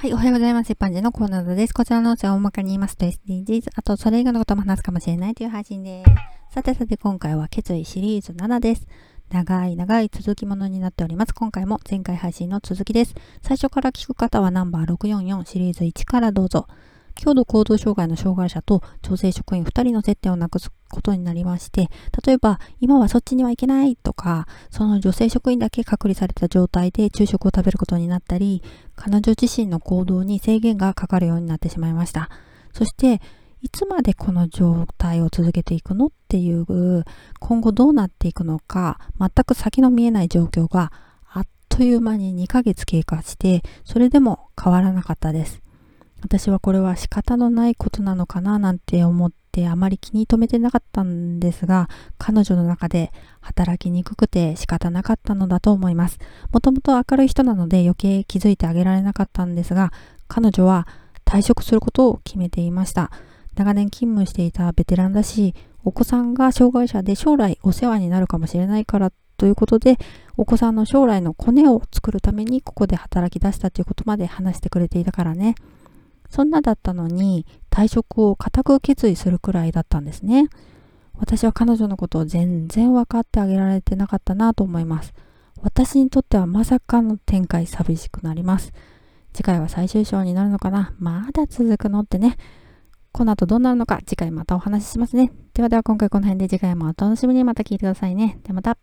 はい、おはようございます。一般人のコーナーです。こちらの音声を大まかに言いますと SDGs、あとそれ以外のことも話すかもしれないという配信です。さてさて今回は決意シリーズ7です。長い長い続きものになっております。今回も前回配信の続きです。最初から聞く方はナンバー644シリーズ1からどうぞ。強度行動障害の障害者と女性職員2人の接点をなくすことになりまして、例えば、今はそっちには行けないとか、その女性職員だけ隔離された状態で昼食を食べることになったり、彼女自身の行動に制限がかかるようになってしまいました。そして、いつまでこの状態を続けていくのっていう、今後どうなっていくのか、全く先の見えない状況があっという間に2ヶ月経過して、それでも変わらなかったです。私はこれは仕方のないことなのかななんて思ってあまり気に留めてなかったんですが、彼女の中で働きにくくて仕方なかったのだと思います。もともと明るい人なので余計気づいてあげられなかったんですが、彼女は退職することを決めていました。長年勤務していたベテランだし、お子さんが障害者で将来お世話になるかもしれないからということで、お子さんの将来のコネを作るためにここで働き出したということまで話してくれていたからね。そんなだったのに退職を固く決意するくらいだったんですね。私は彼女のことを全然分かってあげられてなかったなと思います。私にとってはまさかの展開寂しくなります。次回は最終章になるのかな？まだ続くのってね。この後どうなるのか？次回またお話ししますね。ではでは今回この辺で次回もお楽しみにまた聞いてくださいね。ではまた。